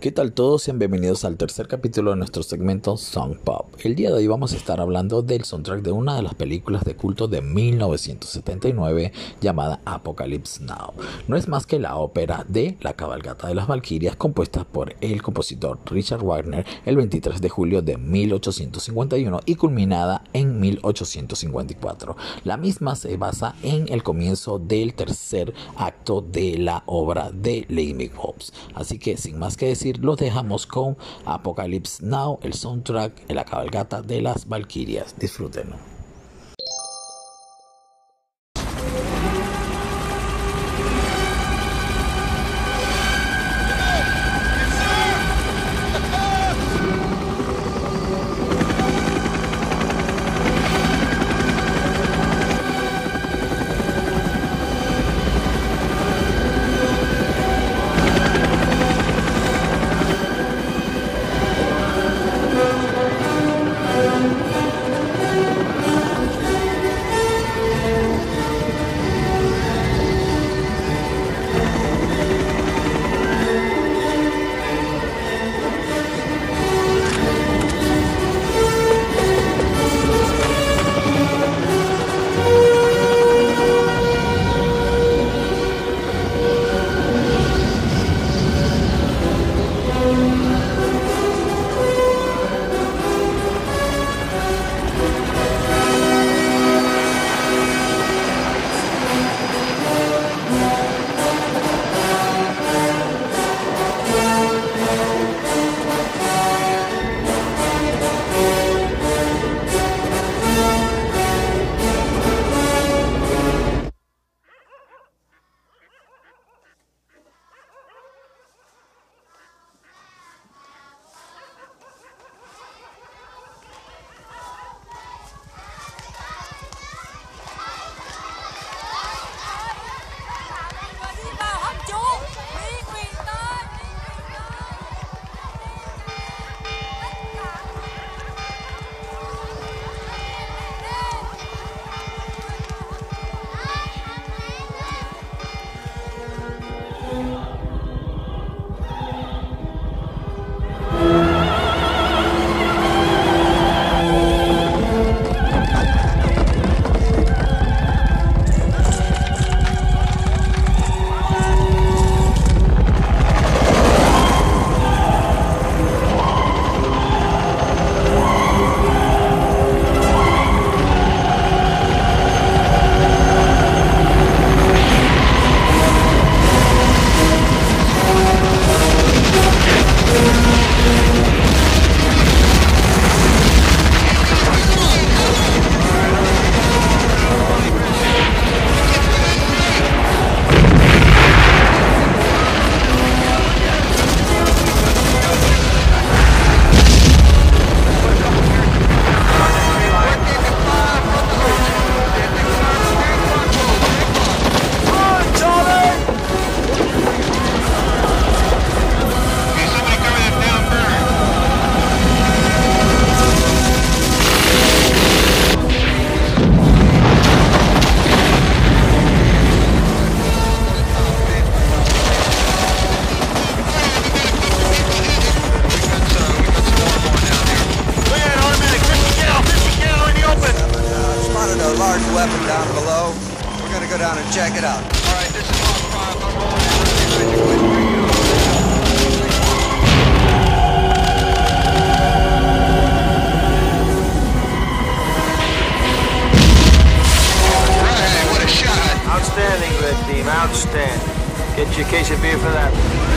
¿Qué tal todos? Sean bienvenidos al tercer capítulo de nuestro segmento Song Pop. El día de hoy vamos a estar hablando del soundtrack de una de las películas de culto de 1979 llamada Apocalypse Now. No es más que la ópera de La cabalgata de las Valquirias compuesta por el compositor Richard Wagner el 23 de julio de 1851 y culminada en 1854. La misma se basa en el comienzo del tercer acto de la obra de Lady Hobbs. Así que sin más que decir, los dejamos con Apocalypse Now, el soundtrack de la cabalgata de las Valquirias. Disfrútenlo. Amen. Spotted a large weapon down below. We're gonna go down and check it out. All right, this is Mark Five. I'm rolling in. Right, what a shot. Outstanding, red team. Outstanding. Get your case of beer for that.